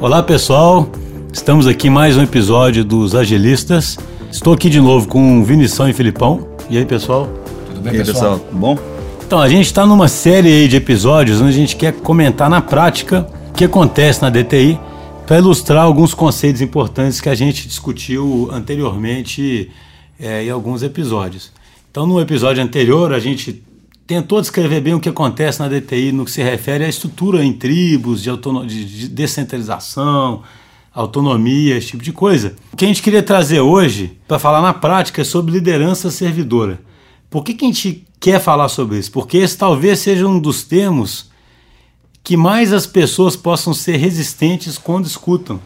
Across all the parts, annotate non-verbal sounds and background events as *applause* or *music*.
Olá pessoal, estamos aqui em mais um episódio dos Agilistas. Estou aqui de novo com Vinição e Filipão. E aí pessoal? Tudo bem, e aí, pessoal? Tudo bom? Então, a gente está numa série de episódios onde a gente quer comentar na prática o que acontece na DTI para ilustrar alguns conceitos importantes que a gente discutiu anteriormente é, em alguns episódios. Então, no episódio anterior, a gente tentou descrever bem o que acontece na DTI no que se refere à estrutura em tribos, de, de descentralização, autonomia, esse tipo de coisa. O que a gente queria trazer hoje, para falar na prática, é sobre liderança servidora. Por que, que a gente quer falar sobre isso? Porque esse talvez seja um dos termos que mais as pessoas possam ser resistentes quando escutam.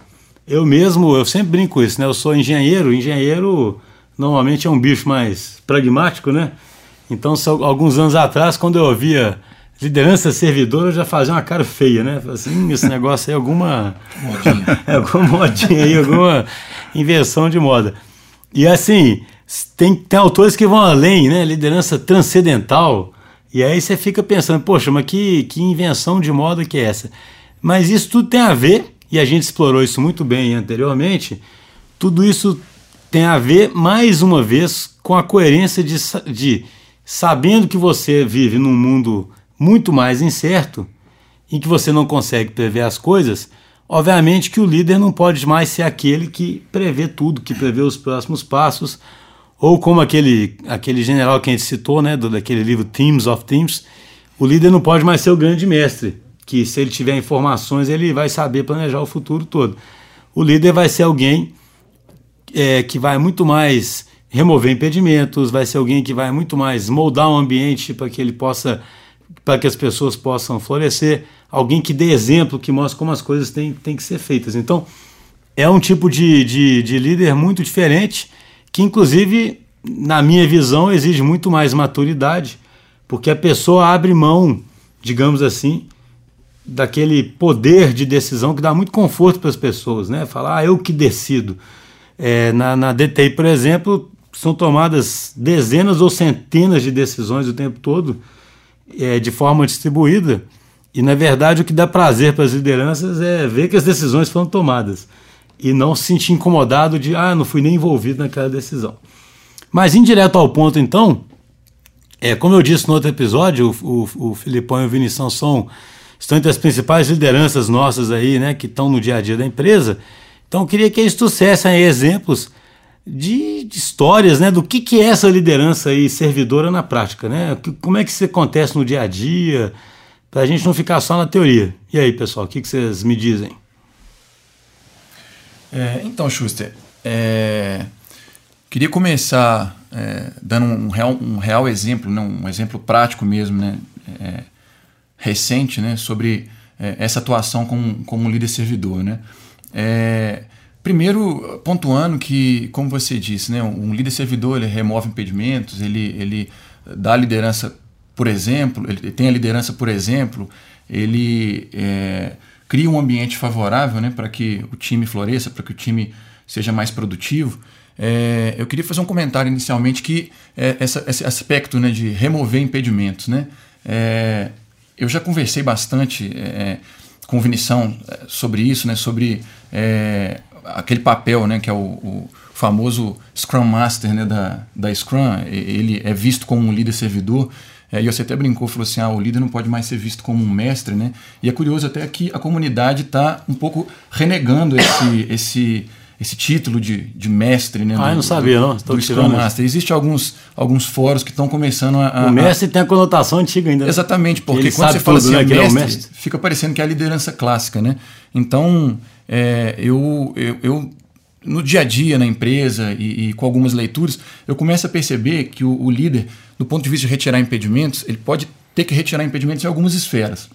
Eu mesmo, eu sempre brinco isso, né? Eu sou engenheiro, engenheiro normalmente é um bicho mais pragmático, né? Então, alguns anos atrás, quando eu ouvia liderança servidora, eu já fazia uma cara feia, né? Assim, esse negócio aí é alguma. *laughs* Modinha. *laughs* é alguma modinha aí, alguma inversão de moda. E assim, tem, tem autores que vão além, né? Liderança transcendental. E aí você fica pensando, poxa, mas que, que invenção de moda que é essa? Mas isso tudo tem a ver, e a gente explorou isso muito bem anteriormente, tudo isso tem a ver, mais uma vez, com a coerência de, de sabendo que você vive num mundo muito mais incerto, em que você não consegue prever as coisas, obviamente que o líder não pode mais ser aquele que prevê tudo, que prevê os próximos passos, ou como aquele, aquele general que a gente citou, né, do, daquele livro Teams of Teams, o líder não pode mais ser o grande mestre, que se ele tiver informações ele vai saber planejar o futuro todo. O líder vai ser alguém é, que vai muito mais remover impedimentos, vai ser alguém que vai muito mais moldar o ambiente para que ele possa, para que as pessoas possam florescer, alguém que dê exemplo, que mostre como as coisas têm, têm que ser feitas. Então, é um tipo de, de, de líder muito diferente, que inclusive, na minha visão, exige muito mais maturidade, porque a pessoa abre mão, digamos assim, daquele poder de decisão que dá muito conforto para as pessoas, né? Falar, ah, eu que decido. É, na, na DTI, por exemplo, são tomadas dezenas ou centenas de decisões o tempo todo, é, de forma distribuída. E, na verdade, o que dá prazer para as lideranças é ver que as decisões foram tomadas e não se sentir incomodado de, ah, não fui nem envolvido naquela decisão. Mas, indireto ao ponto, então, é, como eu disse no outro episódio, o, o, o Filipão e o Vinição são, estão entre as principais lideranças nossas aí, né, que estão no dia a dia da empresa. Então, eu queria que eles trouxessem exemplos de, de, histórias, né, do que, que é essa liderança aí servidora na prática, né? Como é que isso acontece no dia a dia, para a gente não ficar só na teoria. E aí, pessoal, o que, que vocês me dizem? É, então, Schuster, é, queria começar é, dando um real, um real exemplo, né, um exemplo prático mesmo, né, é, recente, né, sobre é, essa atuação como, como líder servidor, né. É, Primeiro, pontuando que, como você disse, né, um líder servidor ele remove impedimentos, ele, ele dá liderança, por exemplo, ele tem a liderança, por exemplo, ele é, cria um ambiente favorável né, para que o time floresça, para que o time seja mais produtivo. É, eu queria fazer um comentário inicialmente que é, essa, esse aspecto né, de remover impedimentos. Né, é, eu já conversei bastante é, com o Vinição é, sobre isso, né, sobre aquele papel, né, que é o, o, famoso Scrum Master né, da, da Scrum, ele é visto como um líder servidor. É, e você até brincou, falou assim: ah, o líder não pode mais ser visto como um mestre, né? E é curioso até que a comunidade está um pouco renegando esse, esse, esse título de, de mestre, né? Ah, do, eu não sabia, não. Estou do Scrum Master. Existem alguns, alguns fóruns que estão começando a, a, O mestre tem a conotação antiga ainda. Né? Exatamente, porque quando você fala assim, né, mestre, é mestre, fica parecendo que é a liderança clássica, né? Então, é, eu, eu, eu, no dia a dia na empresa e, e, com algumas leituras, eu começo a perceber que o, o, líder, do ponto de vista de retirar impedimentos, ele pode ter que retirar impedimentos em algumas esferas.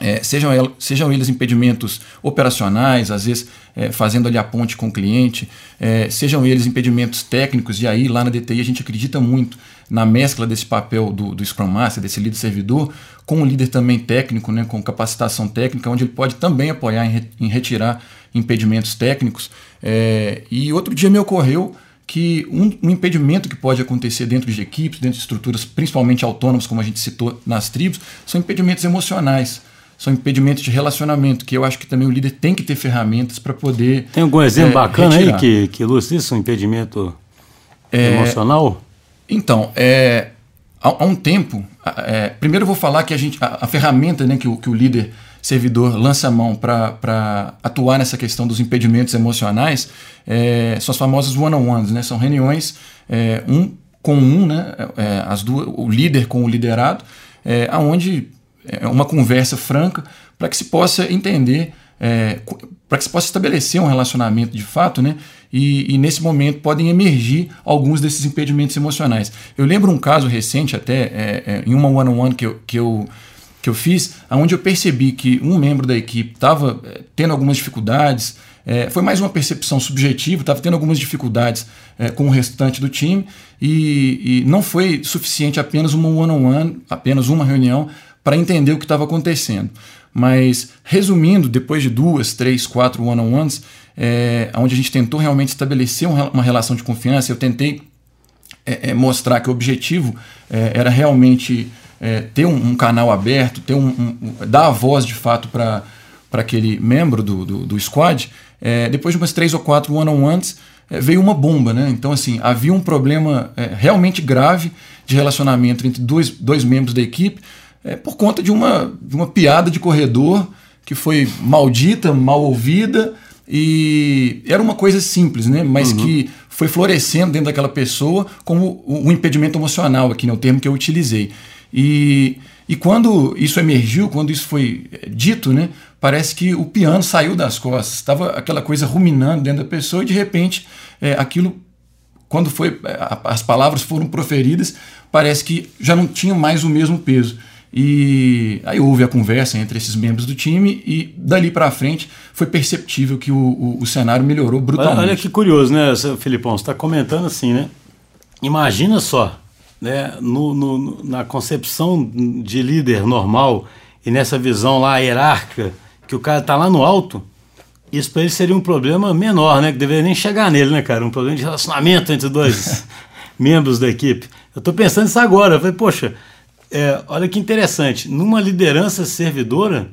É, sejam, el, sejam eles impedimentos operacionais, às vezes é, fazendo ali a ponte com o cliente, é, sejam eles impedimentos técnicos, e aí lá na DTI a gente acredita muito na mescla desse papel do, do Scrum Master, desse líder servidor, com o líder também técnico, né, com capacitação técnica, onde ele pode também apoiar em, re, em retirar impedimentos técnicos. É, e outro dia me ocorreu que um, um, impedimento que pode acontecer dentro de equipes, dentro de estruturas principalmente autônomas, como a gente citou nas tribos, são impedimentos emocionais são impedimentos de relacionamento, que eu acho que também o líder tem que ter ferramentas para poder. Tem algum exemplo é, bacana retirar. aí que, que ilustra isso, um impedimento é, emocional? Então, é, há, há um tempo, é, primeiro eu vou falar que a, gente, a, a ferramenta né, que, o, que o líder servidor lança a mão para atuar nessa questão dos impedimentos emocionais é, são as famosas one-on-ones, né? são reuniões é, um com um, né? É, as duas, o líder com o liderado, é, aonde é uma conversa franca para que se possa entender, é, para que se possa estabelecer um relacionamento de fato, né? E, e, nesse momento podem emergir alguns desses impedimentos emocionais. Eu lembro um caso recente, até é, é, em uma one-on-one que eu, que, eu, que eu fiz, onde eu percebi que um membro da equipe estava é, tendo algumas dificuldades. É, foi mais uma percepção subjetiva, estava tendo algumas dificuldades é, com o restante do time e, e não foi suficiente apenas uma one-on-one, -on -one, apenas uma reunião para entender o que estava acontecendo. Mas, resumindo, depois de duas, três, quatro one-on-ones, é, onde a gente tentou realmente estabelecer uma relação de confiança, eu tentei é, é, mostrar que o objetivo é, era realmente é, ter um, um, canal aberto, ter um, um, dar a voz de fato para aquele membro do, do, do squad. É, depois de umas três ou quatro one-on-ones, veio uma bomba, né? Então, assim, havia um problema realmente grave de relacionamento entre dois, dois membros da equipe é, por conta de uma, de uma piada de corredor que foi maldita, mal ouvida e era uma coisa simples, né? Mas uhum. que foi florescendo dentro daquela pessoa como um impedimento emocional, aqui, né? o termo que eu utilizei. E, e quando isso emergiu, quando isso foi é, dito, né? Parece que o piano saiu das costas, estava aquela coisa ruminando dentro da pessoa e de repente é, aquilo, quando foi é, as palavras foram proferidas, parece que já não tinha mais o mesmo peso. E aí houve a conversa entre esses membros do time e dali para frente foi perceptível que o, o, o, cenário melhorou brutalmente. Olha que curioso, né, Filipão? Você está comentando assim, né? Imagina só, né, no, no, na concepção de líder normal e nessa visão lá hierárquica, que o cara está lá no alto, isso para ele seria um problema menor, né? Que deveria nem chegar nele, né, cara? Um problema de relacionamento entre dois *laughs* membros da equipe. Eu estou pensando isso agora. Eu falei, poxa é, olha que interessante, numa liderança servidora,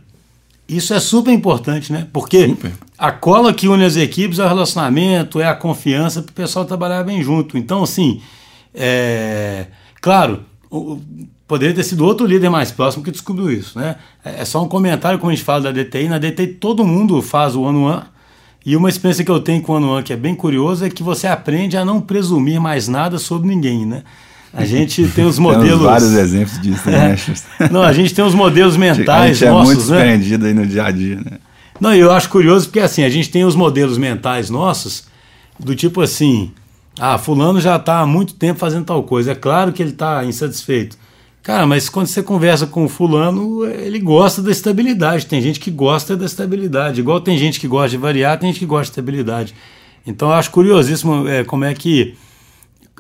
isso é super importante, né? Porque super. a cola que une as equipes é o relacionamento, é a confiança para o pessoal trabalhar bem junto. Então, assim, é, claro, poderia ter sido outro líder mais próximo que descobriu isso, né? É, é só um comentário, como a gente fala da DTI. Na DTI todo mundo faz o one-on-one. E uma experiência que eu tenho com o one-on-one que é bem curiosa é que você aprende a não presumir mais nada sobre ninguém, né? A gente tem os *laughs* modelos. Temos vários exemplos disso, né? *laughs* É. Não, a gente tem os modelos mentais. A gente é nossos, muito né? aí no dia a dia, né? Não, eu acho curioso porque assim, a gente tem os modelos mentais nossos, do tipo assim, ah, fulano já está há muito tempo fazendo tal coisa. É claro que ele está insatisfeito. Cara, mas quando você conversa com o fulano, ele gosta da estabilidade. Tem gente que gosta da estabilidade. Igual tem gente que gosta de variar, tem gente que gosta de estabilidade. Então eu acho curiosíssimo é, como é que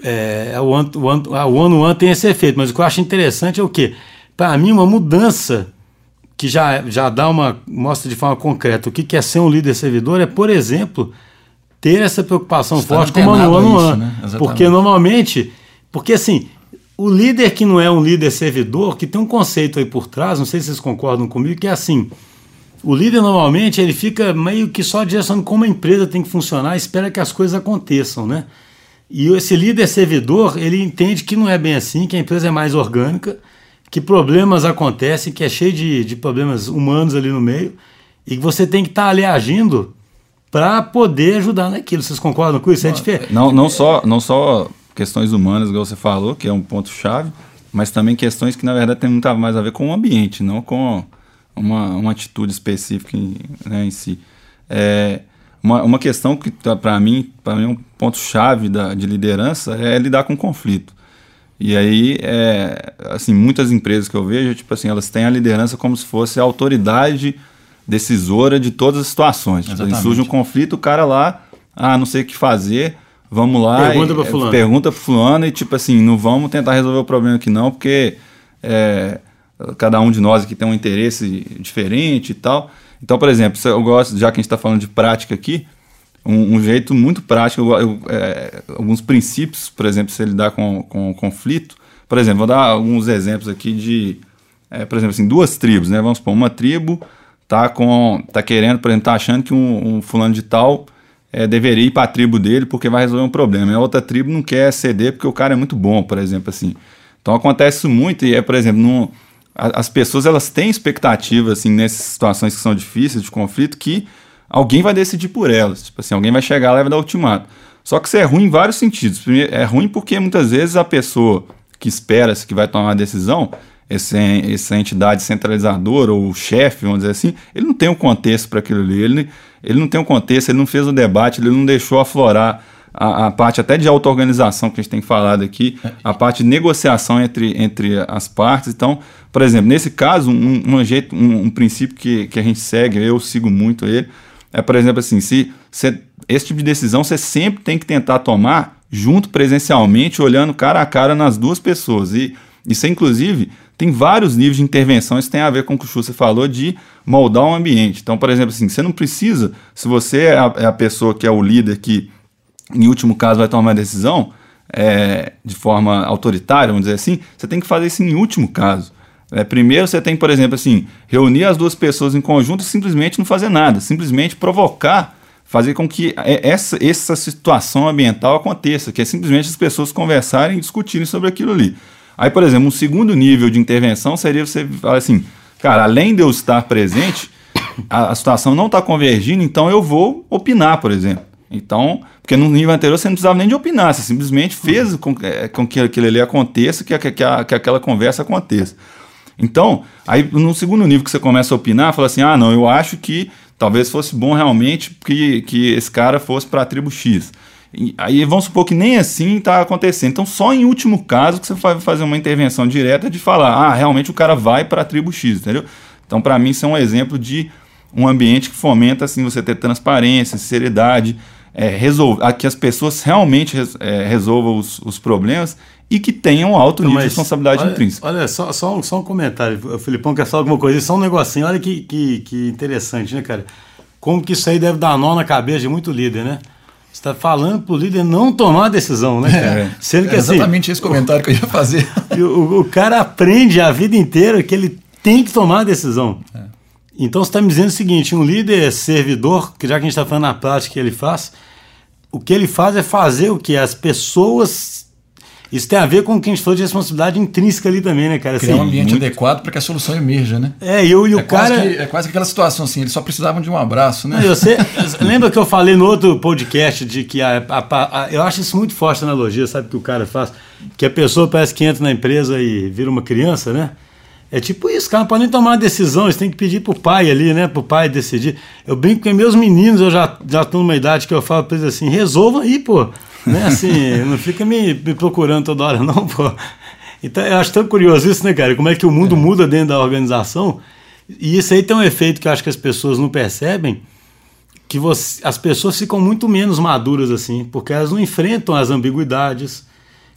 é, o one, o one, o one, one tem esse efeito, mas o que eu acho interessante é o quê? Para mim, uma mudança que já, já dá uma mostra de forma concreta o que, que é ser um líder servidor é, por exemplo, ter essa preocupação Está forte com o one on one. Né? Porque normalmente, porque assim, o líder que não é um líder servidor, que tem um conceito aí por trás, não sei se vocês concordam comigo, que é assim. O líder normalmente ele fica meio que só direcionando como a empresa tem que funcionar, espera que as coisas aconteçam, né? E esse líder servidor, ele entende que não é bem assim, que a empresa é mais orgânica, que problemas acontecem, que é cheio de, de problemas humanos ali no meio, e que você tem que estar tá ali agindo para poder ajudar naquilo. Vocês concordam com isso? É diferente. Não, não, só, não só questões humanas, igual você falou, que é um ponto-chave, mas também questões que, na verdade, tem muito mais a ver com o ambiente, não com uma, uma atitude específica em, né, em si. É, uma, uma questão que, tá, para mim, para mim, um ponto-chave de liderança é lidar com conflito. E aí, é, assim, muitas empresas que eu vejo, tipo assim, elas têm a liderança como se fosse a autoridade decisora de todas as situações. Tipo, surge um conflito, o cara lá, ah, não sei o que fazer, vamos lá. Pergunta para fulano. Pergunta para fulano e tipo assim, não vamos tentar resolver o problema aqui não, porque é, cada um de nós aqui tem um interesse diferente e tal. Então, por exemplo, eu gosto, já que a gente está falando de prática aqui, um, um jeito muito prático, eu, eu, é, alguns princípios, por exemplo, se lidar com, com conflito. Por exemplo, vou dar alguns exemplos aqui de, é, por exemplo, assim, duas tribos, né? Vamos supor, uma tribo tá com tá querendo, por exemplo, tá achando que um, um fulano de tal é, deveria ir para a tribo dele porque vai resolver um problema. E a outra tribo não quer ceder porque o cara é muito bom, por exemplo, assim. Então acontece isso muito e é, por exemplo, as pessoas elas têm expectativa assim nessas situações que são difíceis de conflito que alguém vai decidir por elas. Tipo assim, alguém vai chegar lá e vai dar ultimato. Só que isso é ruim em vários sentidos. Primeiro, é ruim porque muitas vezes a pessoa que espera que vai tomar uma decisão, esse, essa entidade centralizadora ou chefe, vamos dizer assim, ele não tem um contexto para aquilo ali, ele, ele não tem um contexto, ele não fez o debate, ele não deixou aflorar a, a parte até de auto-organização que a gente tem falado aqui, a parte de negociação entre, entre as partes. Então, por exemplo, nesse caso, um, um jeito, um, um, princípio que, que a gente segue, eu sigo muito ele, é, por exemplo, assim, se, se esse tipo de decisão você sempre tem que tentar tomar junto presencialmente, olhando cara a cara nas duas pessoas. E isso, inclusive, tem vários níveis de intervenção. Isso tem a ver com o que o Schuster falou de moldar o um ambiente. Então, por exemplo, assim, você não precisa, se você é a, é a pessoa que é o líder que, em último caso, vai tomar uma decisão é, de forma autoritária, vamos dizer assim, você tem que fazer isso em último caso. É, primeiro você tem, por exemplo, assim, reunir as duas pessoas em conjunto e simplesmente não fazer nada, simplesmente provocar, fazer com que essa, essa situação ambiental aconteça, que é simplesmente as pessoas conversarem e discutirem sobre aquilo ali. Aí, por exemplo, um segundo nível de intervenção seria você falar assim, cara, além de eu estar presente, a, a situação não está convergindo, então eu vou opinar, por exemplo. Então, porque no nível anterior você não precisava nem de opinar, você simplesmente fez com, é, com que aquilo ali aconteça, que, que, que, a, que aquela conversa aconteça. Então, aí no segundo nível que você começa a opinar, fala assim: ah, não, eu acho que talvez fosse bom realmente que, que esse cara fosse para a tribo X. E, aí vamos supor que nem assim está acontecendo. Então, só em último caso que você vai fazer uma intervenção direta de falar: ah, realmente o cara vai para a tribo X, entendeu? Então, para mim, isso é um exemplo de um ambiente que fomenta assim você ter transparência, seriedade, é, resolver, que as pessoas realmente é, resolvam os, os problemas e que tenham alto nível de responsabilidade olha, intrínseca. Olha, só, só, só um comentário. O Filipão quer falar alguma coisa. Só um negocinho. Olha que, que, que interessante, né, cara? Como que isso aí deve dar nó na cabeça de muito líder, né? Você está falando para o líder não tomar a decisão, né, *laughs* cara? É, Sendo que, é exatamente assim, esse comentário que eu ia fazer. *laughs* O, o, cara aprende a vida inteira que ele tem que tomar a decisão. É. Então você está me dizendo o seguinte: um líder servidor, que já que a gente está falando na prática que ele faz, o que ele faz é fazer o que? As pessoas isso tem a ver com o que a gente falou de responsabilidade intrínseca ali também, né, cara? Criar assim, um ambiente muito... adequado para que a solução emerja, né? É, eu e o é cara. Quase que, é quase aquela situação assim, eles só precisavam de um abraço, né? Você *laughs* lembra que eu falei no outro podcast de que a, a, a, eu acho isso muito forte a analogia, sabe, que o cara faz? Que a pessoa parece que entra na empresa e vira uma criança, né? É tipo isso, cara, não pode nem tomar uma decisão, eles têm que pedir pro pai ali, né? Pro pai decidir. Eu brinco que meus meninos, eu já, já tô numa idade que eu falo pra eles assim, resolvam aí, pô. Né? Assim, *laughs* não fica me, me, procurando toda hora, não, pô. Então, eu acho tão curioso isso, né, cara? Como é que o mundo é. muda dentro da organização. E isso aí tem um efeito que eu acho que as pessoas não percebem, que você, as pessoas ficam muito menos maduras, assim, porque elas não enfrentam as ambiguidades,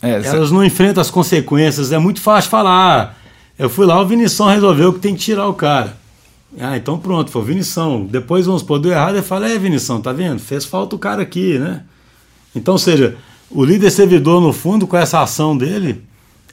é, elas não enfrentam as consequências. É muito fácil falar, eu fui lá, o Vinição resolveu que tem que tirar o cara. Ah, então pronto, foi o Vinição. Depois vamos pôr do errado e fala, é, Vinição, tá vendo? Fez falta o cara aqui, né? Então, ou seja, o líder servidor, no fundo, com essa ação dele,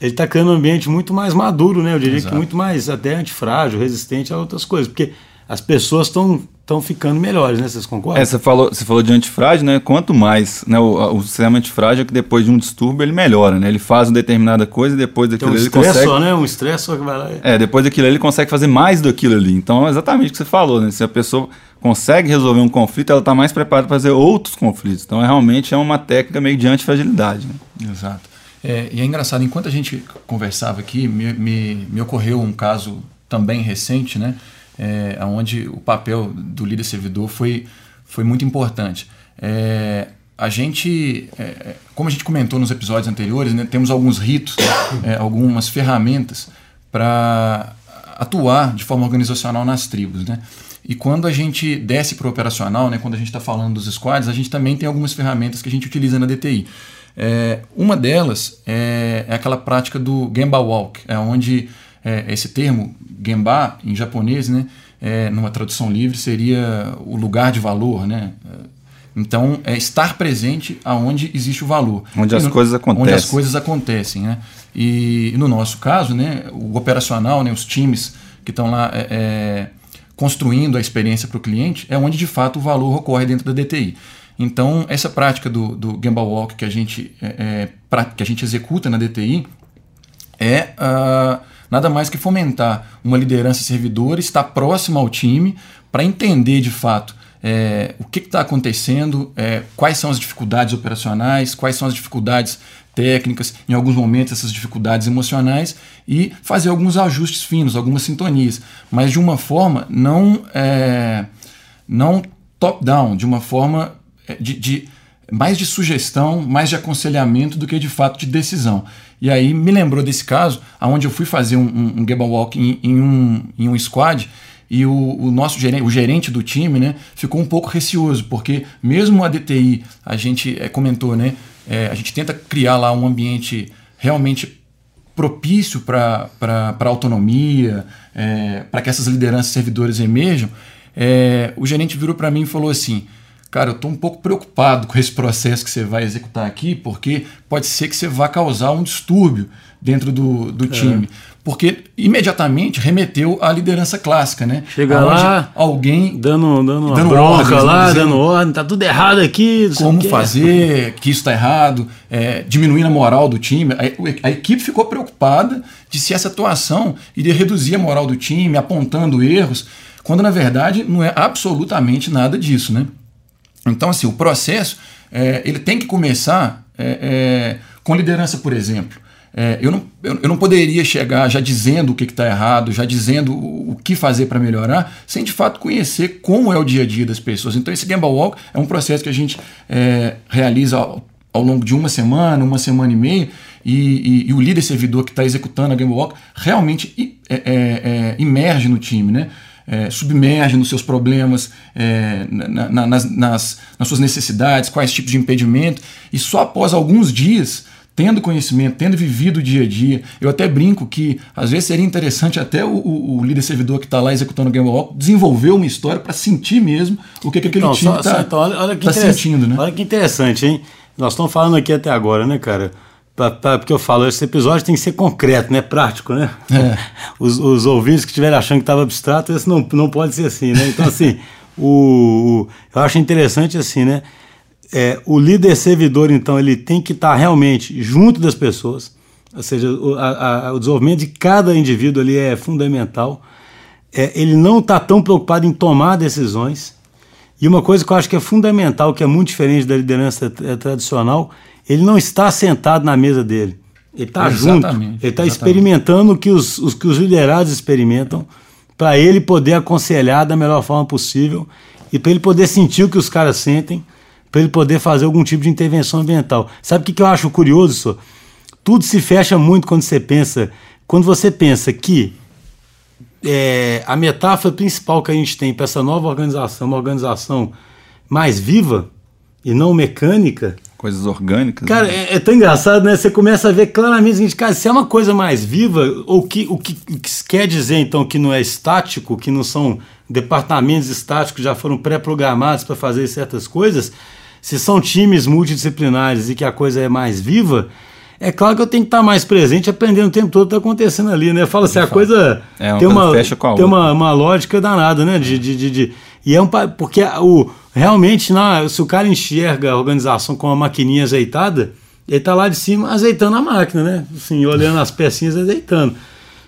ele está criando um ambiente muito mais maduro, né? Eu diria Exato. que muito mais até antifrágil, resistente a outras coisas, porque as pessoas estão estão ficando melhores, né? Vocês concordam? É, você falou, você falou de antifrágil, né? Quanto mais, né? O, o sistema antifrágil é que depois de um distúrbio ele melhora, né? Ele faz uma determinada coisa e depois daquilo Tem um ele consegue. Só, né? Um estresse só que vai lá. E... É, depois daquilo ele consegue fazer mais do aquilo ali. Então é exatamente o que você falou, né? Se a pessoa consegue resolver um conflito, ela está mais preparada para fazer outros conflitos. Então, é, realmente é uma técnica meio de antifragilidade. Né? Exato. É, e é engraçado, enquanto a gente conversava aqui, me, me, me ocorreu um caso também recente, né? É, onde o papel do líder servidor foi, foi muito importante. É, a gente, é, como a gente comentou nos episódios anteriores, né, temos alguns ritos, é, algumas ferramentas para atuar de forma organizacional nas tribos. Né? E quando a gente desce para o operacional, né, quando a gente está falando dos squads, a gente também tem algumas ferramentas que a gente utiliza na DTI. É, uma delas é, é, aquela prática do Gemba Walk, é onde é, esse termo Gemba em japonês, né, é, numa tradução livre, seria o lugar de valor, né? Então, é estar presente aonde existe o valor. Onde as no, coisas acontecem. Onde as coisas acontecem, né? E, no nosso caso, né, o operacional, né, os times que estão lá é, é, construindo a experiência para o cliente, é onde de fato o valor ocorre dentro da DTI. Então, essa prática do, do Gamble Walk que a, gente, é, é, que a gente executa na DTI é uh, nada mais que fomentar uma liderança servidora, estar próximo ao time para entender de fato é, o que está acontecendo, é, quais são as dificuldades operacionais, quais são as dificuldades técnicas, em alguns momentos essas dificuldades emocionais e fazer alguns ajustes finos, algumas sintonias, mas de uma forma não, é, não top-down, de uma forma é, de, de, mais de sugestão, mais de aconselhamento do que de fato de decisão. E aí me lembrou desse caso, onde eu fui fazer um, um, um Walk em, em, um, em um squad e o, o, nosso gerente, o gerente do time, né, ficou um pouco receoso, porque mesmo a DTI, a gente é, comentou, né, é, a gente tenta criar lá um ambiente realmente propício para autonomia, é, para que essas lideranças servidores emerjam. O gerente virou para mim e falou assim: Cara, eu estou um pouco preocupado com esse processo que você vai executar aqui, porque pode ser que você vá causar um distúrbio dentro do, do é. time porque imediatamente remeteu à liderança clássica, né? Chega lá, alguém dando, dando, dando bronca ordens, lá, dando ordem, tá tudo errado aqui. Como fazer, que isso está errado, é, diminuindo a moral do time. A, a, equipe ficou preocupada de se essa atuação iria reduzir a moral do time, apontando erros, quando na verdade não é absolutamente nada disso, né? Então, assim, o processo é, ele tem que começar é, é com liderança, por exemplo. É, eu, não, eu, eu, não poderia chegar já dizendo o que está errado, já dizendo o, o que fazer para melhorar, sem de fato conhecer como é o dia a dia das pessoas. Então, esse Gamble Walk é um processo que a gente é, realiza ao, ao, longo de uma semana, uma semana e meia, e, e, e o líder servidor que está executando a Gamble Walk realmente é, é, no time, né? É, submerge nos seus problemas, é, na, na, nas, nas, nas, suas necessidades, quais tipos de impedimento, e só após alguns dias tendo conhecimento, tendo vivido o dia a dia. Eu até brinco que às vezes seria interessante até o, o, o líder servidor que está lá executando o Game Walk desenvolver uma história para sentir mesmo o que, que aquele time está então, tá sentindo. Né? Olha que interessante, hein? Nós estamos falando aqui até agora, né, cara? Pra, pra, porque eu falo, esse episódio tem que ser concreto, né? Prático, né? É. *laughs* Os, os ouvintes que estiverem achando que estava abstrato, esse não, não pode ser assim, né? Então, assim, *laughs* o, o, eu acho interessante assim, né? é, o líder servidor, então, ele tem que estar realmente junto das pessoas, ou seja, o, a, a, o desenvolvimento de cada indivíduo ali é fundamental. É, ele não está tão preocupado em tomar decisões. E uma coisa que eu acho que é fundamental, que é muito diferente da liderança tradicional, ele não está sentado na mesa dele. Ele está junto, ele está experimentando o que os, os, que os liderados experimentam, para ele poder aconselhar da melhor forma possível e para ele poder sentir o que os caras sentem para ele poder fazer algum tipo de intervenção ambiental. Sabe o que, que eu acho curioso, senhor? Tudo se fecha muito quando você pensa, quando você pensa que é, a metáfora principal que a gente tem para essa nova organização, uma organização mais viva e não mecânica. Coisas orgânicas. Cara, né? é, é, tão engraçado, né? Você começa a ver claramente o seguinte, cara, se é uma coisa mais viva, ou que, o, que, o que quer dizer então que não é estático, que não são departamentos estáticos que já foram pré-programados para fazer certas coisas, se são times multidisciplinares e que a coisa é mais viva, é claro que eu tenho que estar mais presente, aprendendo o tempo todo o que está acontecendo ali, né? Fala assim, a coisa é, uma tem, uma, tem uma, uma, lógica danada, né? De, de, de, de, e é um porque o, realmente, na, se o cara enxerga a organização com uma maquininha azeitada, ele está lá de cima azeitando a máquina, né? Assim, olhando as pecinhas azeitando.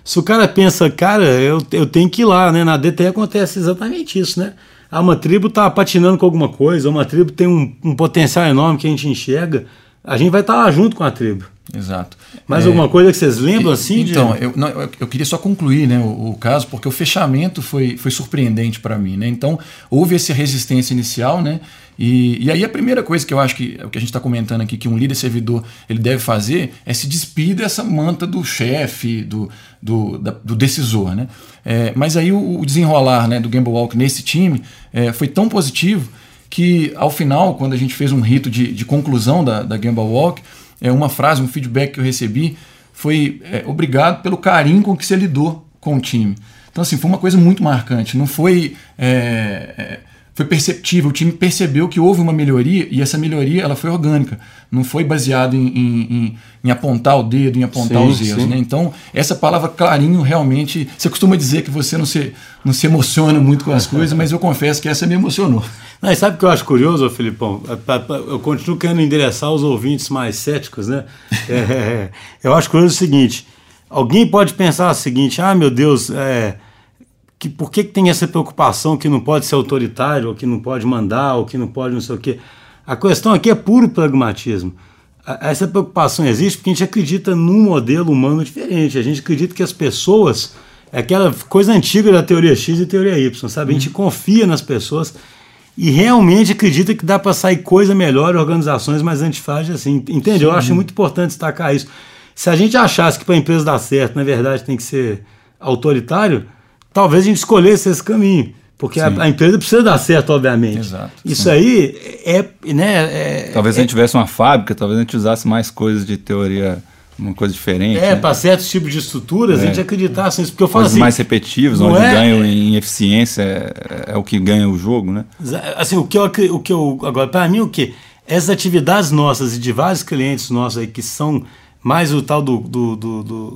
Se o cara pensa, cara, eu, eu tenho que ir lá, né? Na DT acontece exatamente isso, né? Ah, uma tribo está patinando com alguma coisa, uma tribo tem um, um, potencial enorme que a gente enxerga, a gente vai estar tá lá junto com a tribo. Exato. Mais é, alguma coisa que vocês lembram assim? Então, de... eu, não, eu, queria só concluir né, o, o, caso, porque o fechamento foi, foi surpreendente para mim. Né? Então, houve essa resistência inicial, né? E, e aí a primeira coisa que eu acho que o que a gente está comentando aqui, que um líder servidor ele deve fazer, é se despir dessa manta do chefe, do, do, da, do decisor. Né? É, mas aí o, o, desenrolar né, do Gamble Walk nesse time é, foi tão positivo que ao final, quando a gente fez um rito de, de conclusão da, da Gamble Walk, é, uma frase, um feedback que eu recebi foi é, obrigado pelo carinho com que você lidou com o time. Então, assim, foi uma coisa muito marcante. Não foi. É, é foi perceptível, o time percebeu que houve uma melhoria e essa melhoria ela foi orgânica, não foi baseado em, em, em apontar o dedo, em apontar sim, os erros. Né? Então, essa palavra clarinho realmente. Você costuma dizer que você não se, não se emociona muito com as *laughs* coisas, mas eu confesso que essa me emocionou. Não, sabe o que eu acho curioso, Filipão? É, eu continuo querendo endereçar os ouvintes mais céticos, né? *laughs* É, é, é, eu acho curioso o seguinte: alguém pode pensar o seguinte, ah, meu Deus, é que por que, que tem essa preocupação que não pode ser autoritário, ou que não pode mandar, ou que não pode não sei o quê? A questão aqui é puro pragmatismo. Essa preocupação existe porque a gente acredita num modelo humano diferente. A gente acredita que as pessoas. É aquela coisa antiga da teoria X e teoria Y, sabe? A gente confia nas pessoas e realmente acredita que dá para sair coisa melhor, organizações mais antifrágeis assim. Entende? Sim. Eu acho muito importante destacar isso. Se a gente achasse que para a empresa dar certo, na verdade, tem que ser autoritário, talvez a gente escolhesse esse caminho. Porque a, a, empresa precisa dar certo, obviamente. Exato, Isso sim. aí é, né, é, Talvez é, a gente tivesse uma fábrica, talvez a gente usasse mais coisas de teoria, uma coisa diferente. É, né? para certos tipos de estruturas, é. a gente acreditasse nisso. Porque eu falo Coisas assim. mais repetitivos, onde é, ganham em eficiência é, é, o que ganha o jogo, né? Assim, o que eu. O que eu agora, para mim, o que? Essas atividades nossas e de vários clientes nossos aí que são mais o tal do, do, do, do,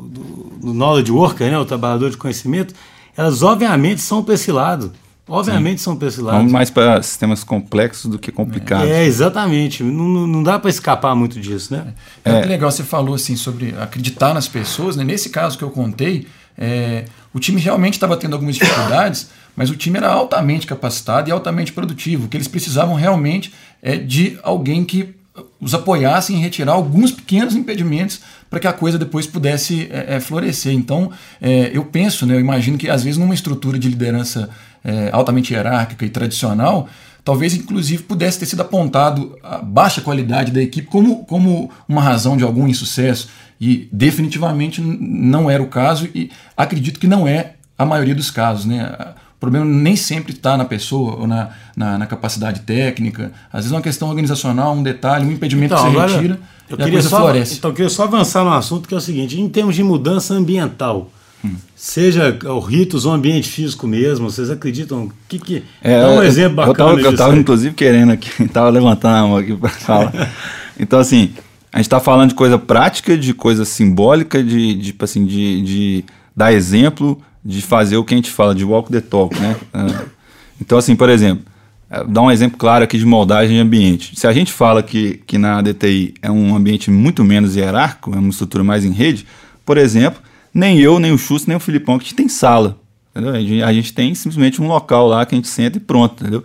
do knowledge worker, né, o trabalhador de conhecimento elas obviamente são para esse lado. Obviamente Sim. são para esse lado. Vamos mais para sistemas complexos do que complicados. É, exatamente. Não, não dá para escapar muito disso, né? É, é, legal, você falou assim sobre acreditar nas pessoas. Né? Nesse caso que eu contei, é, o time realmente estava tendo algumas dificuldades, *laughs* mas o time era altamente capacitado e altamente produtivo. O que eles precisavam realmente é de alguém que os apoiassem em retirar alguns pequenos impedimentos para que a coisa depois pudesse é, é, florescer. Então, é, eu penso, né, eu imagino que às vezes numa estrutura de liderança é, altamente hierárquica e tradicional, talvez inclusive pudesse ter sido apontado a baixa qualidade da equipe como, como uma razão de algum insucesso. E definitivamente não era o caso, e acredito que não é a maioria dos casos. Né? Problema nem sempre está na pessoa ou na, na, na, capacidade técnica. Às vezes é uma questão organizacional, um detalhe, um impedimento então, que você retira eu queria só, floresce. Então eu queria só avançar no assunto que é o seguinte, em termos de mudança ambiental, hum. seja o ritos ou ambiente físico mesmo, vocês acreditam? Que, que, é, dá um exemplo bacana Eu estava inclusive querendo aqui, *laughs* estava levantando a mão aqui para falar. *laughs* então assim, a gente está falando de coisa prática, de coisa simbólica, de, de, tipo assim, de, de dar exemplo, de fazer o que a gente fala, de walk the talk, né? Ah, então, assim, por exemplo, eh, dar um exemplo claro aqui de moldagem de ambiente. Se a gente fala que, que na DTI é um ambiente muito menos hierárquico, é uma estrutura mais em rede, por exemplo, nem eu, nem o Chus, nem o Filipão, que a gente tem sala. Entendeu? A gente tem simplesmente um local lá que a gente senta e pronto, entendeu?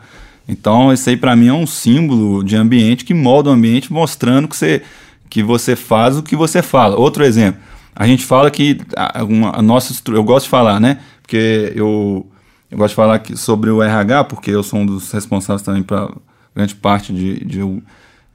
Então, isso aí para mim é um símbolo de ambiente que molda o ambiente, mostrando que você, que você faz o que você fala. Outro exemplo, a gente fala que a, uma, a nossa eu gosto de falar, né? Porque eu, eu gosto de falar que, sobre o RH, porque eu sou um dos responsáveis também para grande parte de, de,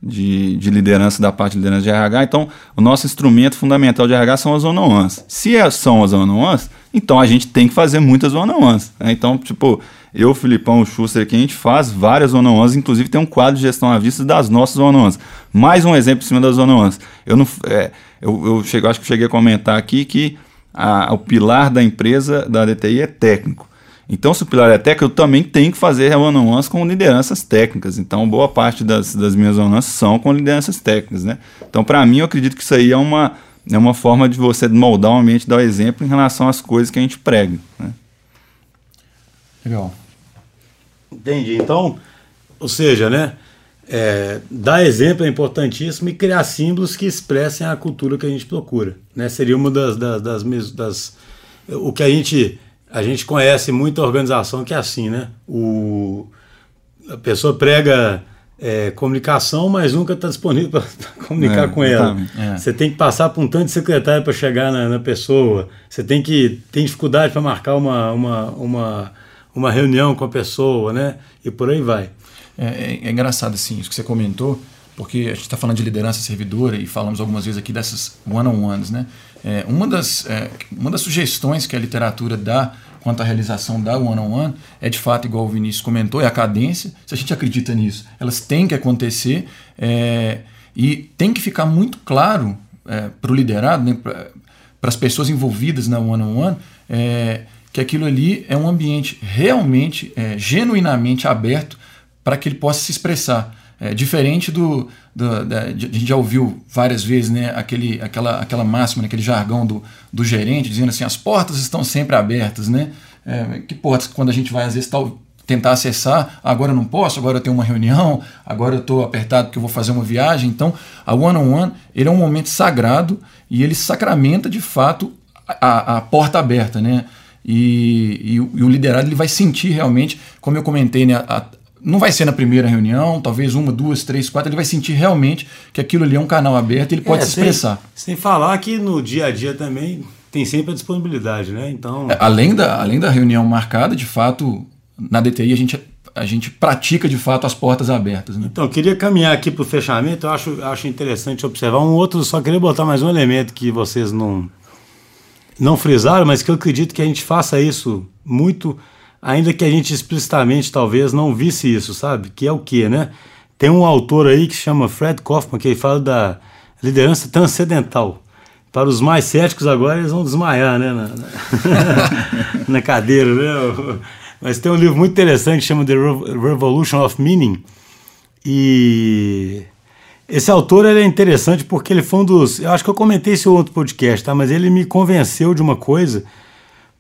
de, de, liderança da parte de liderança de RH. Então, o nosso instrumento fundamental de RH são as one-on-ones. Se é, são as one-on-ones, então a gente tem que fazer muitas one-on-ones. Né? Então, tipo, eu, Filipão, o Schuster aqui, a gente faz várias one-on-ones, inclusive tem um quadro de gestão à vista das nossas one-on-ones. Mais um exemplo em cima das one-on-ones. Eu não... É, eu, eu chego, acho que cheguei a comentar aqui que a, o pilar da empresa, da DTI, é técnico. Então, se o pilar é técnico, eu também tenho que fazer one-on-ones com lideranças técnicas. Então, boa parte das, das minhas one-on-ones são com lideranças técnicas, né? Então, para mim, eu acredito que isso aí é uma, é uma forma de você moldar o ambiente, dar o exemplo em relação às coisas que a gente prega, né? Legal. Entendi. Então, ou seja, né? É, dar exemplo é importantíssimo e criar símbolos que expressem a cultura que a gente procura. Né? Seria uma das, das, das, das, O que a gente. A gente conhece muita organização que é assim, né? O, a pessoa prega é, comunicação, mas nunca está disponível para comunicar é, com ela. É. Você tem que passar por um tanto de secretário para chegar na, na, pessoa. Você tem que tem dificuldade para marcar uma, uma, uma, uma reunião com a pessoa, né? E por aí vai. É, é, é engraçado assim, isso que você comentou, porque a gente está falando de liderança servidora e falamos algumas vezes aqui dessas one-on-ones. Né? É, uma, das, é, uma das sugestões que a literatura dá quanto à realização da one-on-one -on -one é de fato, igual o Vinícius comentou, é a cadência. Se a gente acredita nisso, elas têm que acontecer é, e tem que ficar muito claro é, para o liderado, né, para as pessoas envolvidas na one-on-one, -on -one, é, que aquilo ali é um ambiente realmente, é, genuinamente aberto para que ele possa se expressar. É, diferente do, do da, a gente já ouviu várias vezes né, aquele, aquela, aquela máxima, né, aquele jargão do, do gerente dizendo assim as portas estão sempre abertas, né? É, que portas quando a gente vai às vezes tal, tentar acessar, agora eu não posso, agora eu tenho uma reunião, agora eu estou apertado porque eu vou fazer uma viagem. Então, a one-on-one -on -one, ele é um momento sagrado e ele sacramenta de fato a, a porta aberta, né? E, e, e, o liderado ele vai sentir realmente, como eu comentei, né, a, não vai ser na primeira reunião, talvez uma, duas, três, quatro, ele vai sentir realmente que aquilo ali é um canal aberto e ele pode é, se expressar. Sem, sem falar que no dia a dia também tem sempre a disponibilidade, né? Então. É, além, da, além da reunião marcada, de fato, na DTI a gente, a gente pratica de fato as portas abertas. Né? Então, eu queria caminhar aqui para o fechamento, eu acho, acho interessante observar um outro, só queria botar mais um elemento que vocês não não frisaram, mas que eu acredito que a gente faça isso muito, ainda que a gente explicitamente talvez não visse isso, sabe? Que é o que, né? Tem um autor aí que chama Fred Kaufman, que ele fala da liderança transcendental. Para os mais céticos agora, eles vão desmaiar, né? Na, na, *laughs* na cadeira, né? Mas tem um livro muito interessante que chama The Revolution of Meaning. E esse autor é interessante porque ele foi um dos. Eu acho que eu comentei esse outro podcast, tá? Mas ele me convenceu de uma coisa.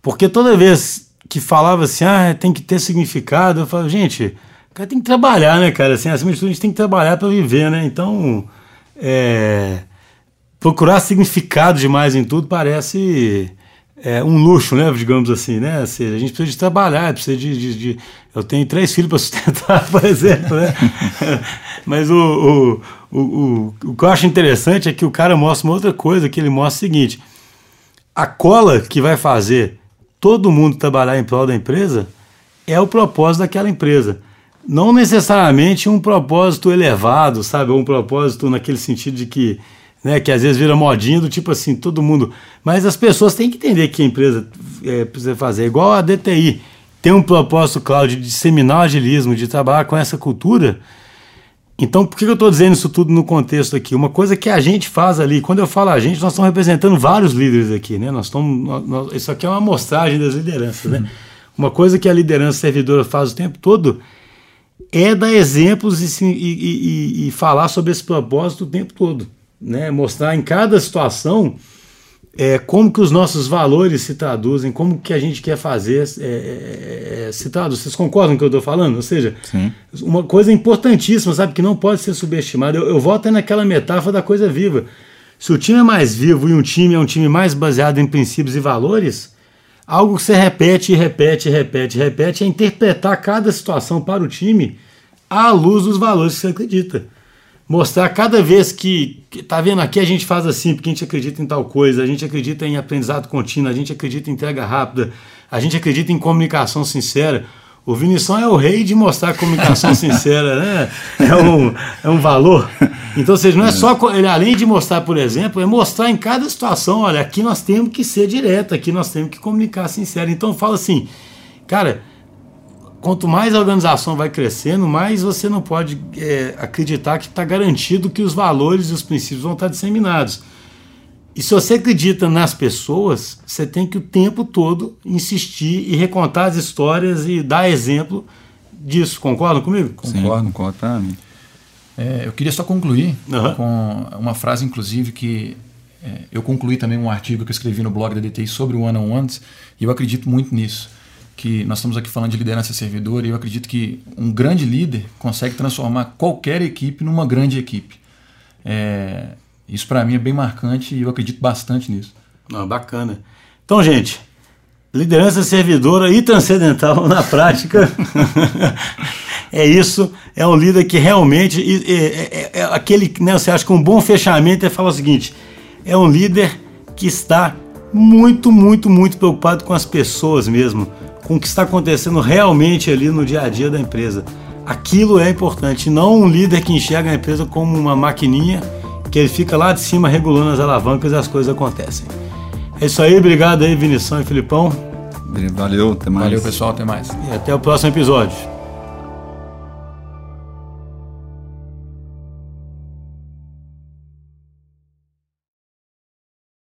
Porque toda vez que falava assim, ah, tem que ter significado, eu falava, gente, o cara tem que trabalhar, né, cara? Assim, acima de tudo, a gente tem que trabalhar para viver, né? Então, é, procurar significado demais em tudo parece é, um luxo, né, digamos assim, né? Ou a gente precisa de trabalhar, precisa de, de, de... eu tenho três filhos para sustentar, *laughs* por exemplo, né? *laughs* Mas o, o, o, o, que eu acho interessante é que o cara mostra uma outra coisa, que ele mostra o seguinte, a cola que vai fazer todo mundo trabalhar em prol da empresa é o propósito daquela empresa. Não necessariamente um propósito elevado, sabe? Um propósito naquele sentido de que né, que às vezes vira modinha do tipo assim, todo mundo. Mas as pessoas têm que entender que a empresa é, precisa fazer. Igual a DTI tem um propósito, claro, de disseminar o agilismo, de trabalhar com essa cultura. Então, por que eu estou dizendo isso tudo no contexto aqui? Uma coisa que a gente faz ali, quando eu falo a gente, nós estamos representando vários líderes aqui, né? Nós estamos, nós, isso aqui é uma amostragem das lideranças, né? Uma coisa que a liderança servidora faz o tempo todo é dar exemplos e, e, e, e falar sobre esse propósito o tempo todo né, mostrar em cada situação é, como que os nossos valores se traduzem, como que a gente quer fazer é, é, é se traduz. Vocês concordam com o que eu estou falando? Ou seja, Sim. uma coisa importantíssima, sabe, que não pode ser subestimada. Eu, eu volto naquela metáfora da coisa viva. Se o time é mais vivo e um time é um time mais baseado em princípios e valores, algo que você repete, repete, repete, repete é interpretar cada situação para o time à luz dos valores que você acredita mostrar cada vez que, que tá vendo aqui a gente faz assim porque a gente acredita em tal coisa, a gente acredita em aprendizado contínuo, a gente acredita em entrega rápida, a gente acredita em comunicação sincera. O Vinição é o rei de mostrar comunicação *laughs* sincera, né? É um, é um valor. Então, ou seja, não é só ele além de mostrar, por exemplo, é mostrar em cada situação, olha, aqui nós temos que ser direto, aqui nós temos que comunicar sincero. Então, fala assim, cara, quanto mais a organização vai crescendo, mais você não pode é, acreditar que está garantido que os valores e os princípios vão estar disseminados. E se você acredita nas pessoas, você tem que o tempo todo insistir e recontar as histórias e dar exemplo disso. Concordam comigo? Concordo, concordo. É, eu queria só concluir uhum. com uma frase, inclusive, que é, eu concluí também um artigo que eu escrevi no blog da DTI sobre o one-on-ones e eu acredito muito nisso que nós estamos aqui falando de liderança servidora e eu acredito que um grande líder consegue transformar qualquer equipe numa grande equipe. É, isso para mim é bem marcante e eu acredito bastante nisso. Ah, bacana. Então, gente, liderança servidora e transcendental na prática. *laughs* é isso, é um líder que realmente é, é, é, aquele, né, você acha que um bom fechamento é falar o seguinte: é um líder que está muito, muito, muito preocupado com as pessoas mesmo com o que está acontecendo realmente ali no dia a dia da empresa. Aquilo é importante, não um líder que enxerga a empresa como uma maquininha que ele fica lá de cima regulando as alavancas e as coisas acontecem. É isso aí, obrigado aí, Vinição e Filipão. Valeu, até mais. Valeu, pessoal, até mais. E até o próximo episódio.